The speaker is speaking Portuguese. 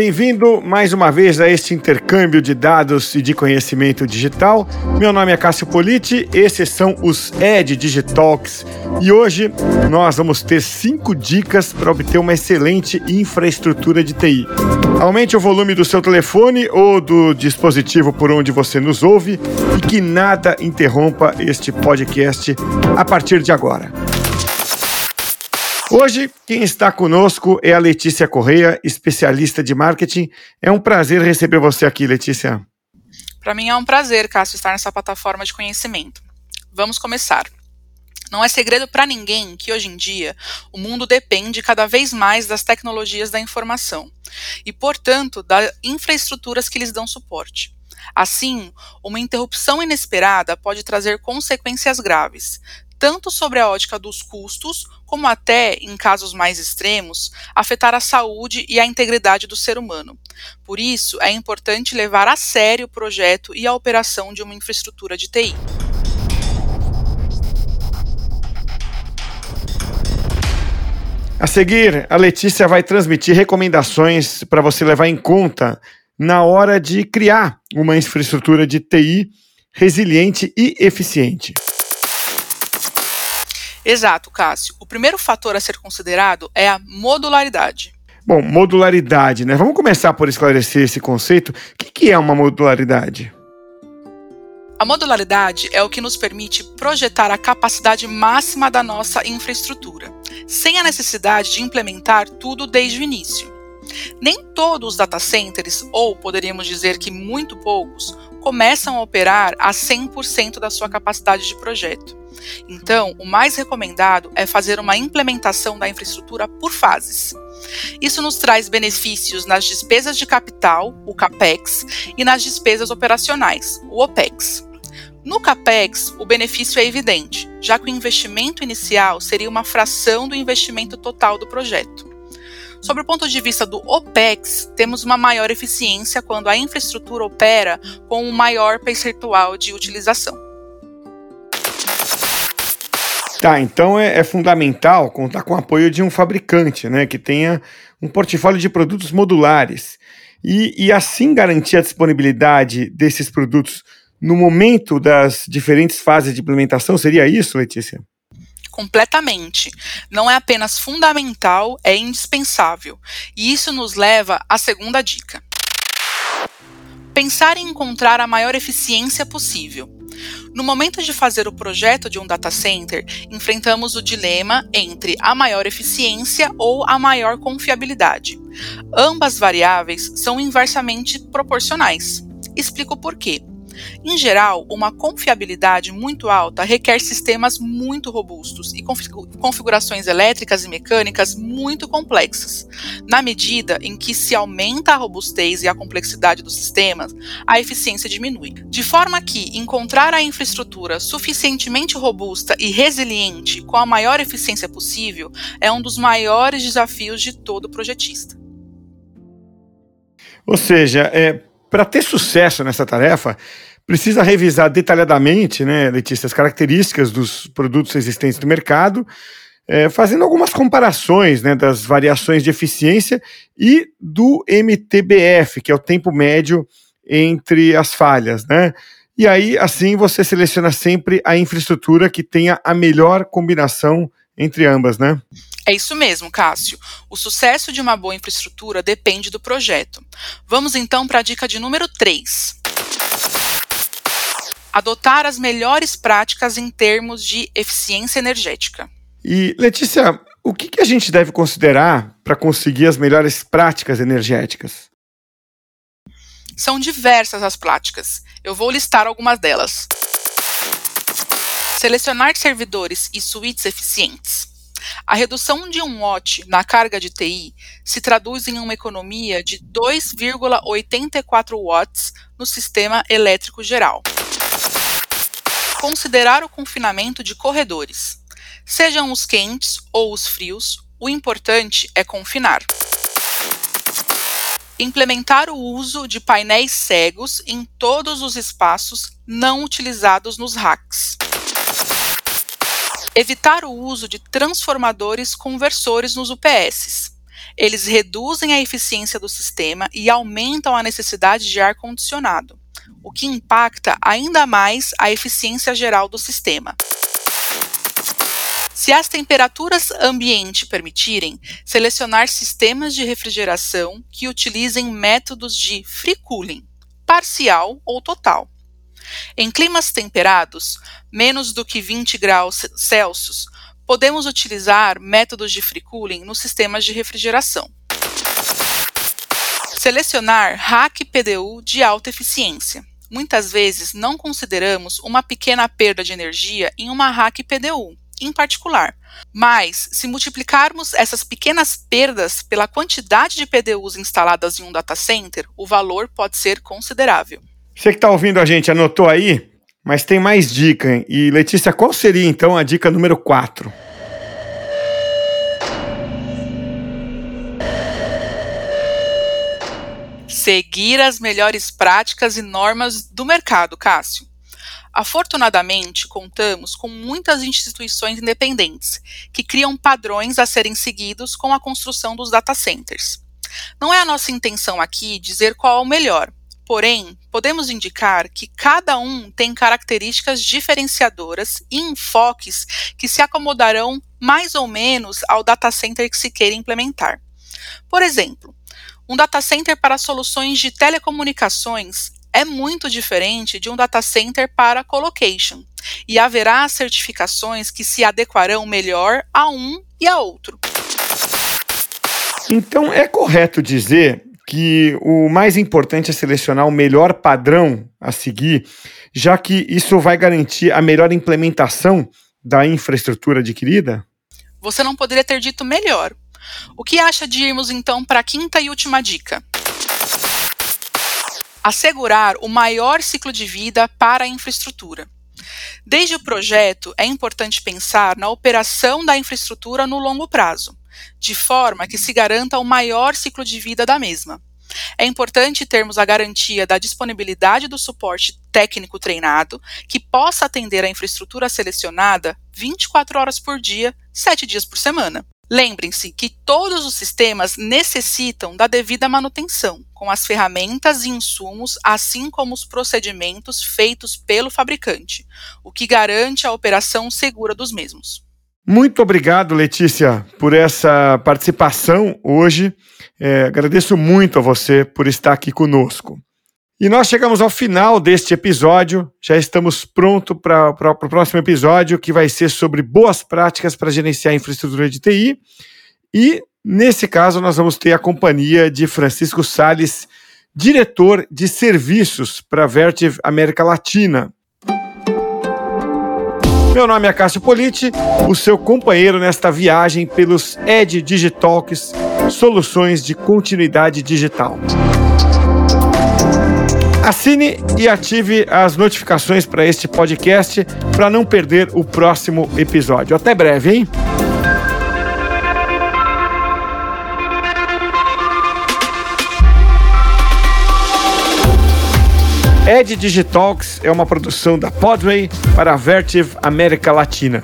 Bem-vindo mais uma vez a este intercâmbio de dados e de conhecimento digital. Meu nome é Cássio Politi, esses são os Ed Digitalks e hoje nós vamos ter cinco dicas para obter uma excelente infraestrutura de TI. Aumente o volume do seu telefone ou do dispositivo por onde você nos ouve e que nada interrompa este podcast a partir de agora. Hoje, quem está conosco é a Letícia Correia, especialista de marketing. É um prazer receber você aqui, Letícia. Para mim é um prazer, Cássio, estar nessa plataforma de conhecimento. Vamos começar. Não é segredo para ninguém que hoje em dia o mundo depende cada vez mais das tecnologias da informação e, portanto, das infraestruturas que lhes dão suporte. Assim, uma interrupção inesperada pode trazer consequências graves, tanto sobre a ótica dos custos, como até, em casos mais extremos, afetar a saúde e a integridade do ser humano. Por isso, é importante levar a sério o projeto e a operação de uma infraestrutura de TI. A seguir, a Letícia vai transmitir recomendações para você levar em conta na hora de criar uma infraestrutura de TI resiliente e eficiente. Exato, Cássio. O primeiro fator a ser considerado é a modularidade. Bom, modularidade, né? Vamos começar por esclarecer esse conceito. O que é uma modularidade? A modularidade é o que nos permite projetar a capacidade máxima da nossa infraestrutura, sem a necessidade de implementar tudo desde o início. Nem todos os data centers, ou poderíamos dizer que muito poucos, começam a operar a 100% da sua capacidade de projeto. Então, o mais recomendado é fazer uma implementação da infraestrutura por fases. Isso nos traz benefícios nas despesas de capital, o CAPEX, e nas despesas operacionais, o OPEX. No CAPEX, o benefício é evidente, já que o investimento inicial seria uma fração do investimento total do projeto. Sob o ponto de vista do OPEX, temos uma maior eficiência quando a infraestrutura opera com um maior percentual de utilização. Tá, então é, é, fundamental contar com o apoio de um fabricante, né, que tenha um portfólio de produtos modulares e, e assim garantir a disponibilidade desses produtos no momento das diferentes fases de implementação. Seria isso, Letícia? Completamente. Não é apenas fundamental, é indispensável. E isso nos leva à segunda dica. Pensar em encontrar a maior eficiência possível. No momento de fazer o projeto de um data center, enfrentamos o dilema entre a maior eficiência ou a maior confiabilidade. Ambas variáveis são inversamente proporcionais. Explico por quê. Em geral, uma confiabilidade muito alta requer sistemas muito robustos e configurações elétricas e mecânicas muito complexas. Na medida em que se aumenta a robustez e a complexidade dos sistemas, a eficiência diminui. De forma que encontrar a infraestrutura suficientemente robusta e resiliente com a maior eficiência possível é um dos maiores desafios de todo projetista. Ou seja, é, para ter sucesso nessa tarefa, precisa revisar detalhadamente, né, Letícia, as características dos produtos existentes no mercado, é, fazendo algumas comparações né, das variações de eficiência e do MTBF, que é o tempo médio entre as falhas, né? E aí, assim, você seleciona sempre a infraestrutura que tenha a melhor combinação entre ambas, né? É isso mesmo, Cássio. O sucesso de uma boa infraestrutura depende do projeto. Vamos então para a dica de número 3 adotar as melhores práticas em termos de eficiência energética. E, Letícia, o que, que a gente deve considerar para conseguir as melhores práticas energéticas? São diversas as práticas. Eu vou listar algumas delas. Selecionar servidores e suítes eficientes. A redução de um watt na carga de TI se traduz em uma economia de 2,84 watts no sistema elétrico geral. Considerar o confinamento de corredores. Sejam os quentes ou os frios, o importante é confinar. Implementar o uso de painéis cegos em todos os espaços não utilizados nos racks. Evitar o uso de transformadores conversores nos UPS. Eles reduzem a eficiência do sistema e aumentam a necessidade de ar condicionado, o que impacta ainda mais a eficiência geral do sistema. Se as temperaturas ambiente permitirem, selecionar sistemas de refrigeração que utilizem métodos de free cooling, parcial ou total. Em climas temperados, menos do que 20 graus Celsius, podemos utilizar métodos de free cooling nos sistemas de refrigeração. Selecionar rack PDU de alta eficiência. Muitas vezes não consideramos uma pequena perda de energia em uma rack PDU, em particular. Mas, se multiplicarmos essas pequenas perdas pela quantidade de PDUs instaladas em um data center, o valor pode ser considerável. Você que está ouvindo a gente, anotou aí? Mas tem mais dica. Hein? E Letícia, qual seria então a dica número 4? Seguir as melhores práticas e normas do mercado, Cássio. Afortunadamente, contamos com muitas instituições independentes que criam padrões a serem seguidos com a construção dos data centers. Não é a nossa intenção aqui dizer qual é o melhor, porém, podemos indicar que cada um tem características diferenciadoras e enfoques que se acomodarão mais ou menos ao data center que se queira implementar. Por exemplo, um data center para soluções de telecomunicações é muito diferente de um data center para colocation, e haverá certificações que se adequarão melhor a um e a outro. Então, é correto dizer que o mais importante é selecionar o melhor padrão a seguir, já que isso vai garantir a melhor implementação da infraestrutura adquirida? Você não poderia ter dito melhor. O que acha de irmos então para a quinta e última dica? assegurar o maior ciclo de vida para a infraestrutura. Desde o projeto, é importante pensar na operação da infraestrutura no longo prazo, de forma que se garanta o maior ciclo de vida da mesma. É importante termos a garantia da disponibilidade do suporte técnico treinado, que possa atender a infraestrutura selecionada 24 horas por dia, 7 dias por semana. Lembrem-se que todos os sistemas necessitam da devida manutenção, com as ferramentas e insumos, assim como os procedimentos feitos pelo fabricante, o que garante a operação segura dos mesmos. Muito obrigado, Letícia, por essa participação hoje. É, agradeço muito a você por estar aqui conosco. E nós chegamos ao final deste episódio. Já estamos prontos para o próximo episódio, que vai ser sobre boas práticas para gerenciar infraestrutura de TI. E, nesse caso, nós vamos ter a companhia de Francisco Sales, diretor de serviços para Vertiv América Latina. Meu nome é Cássio Politi, o seu companheiro nesta viagem pelos Ed Digitalks, soluções de continuidade digital. Assine e ative as notificações para este podcast para não perder o próximo episódio. Até breve, hein? Ed Digitalks é uma produção da Podway para a Vertiv América Latina.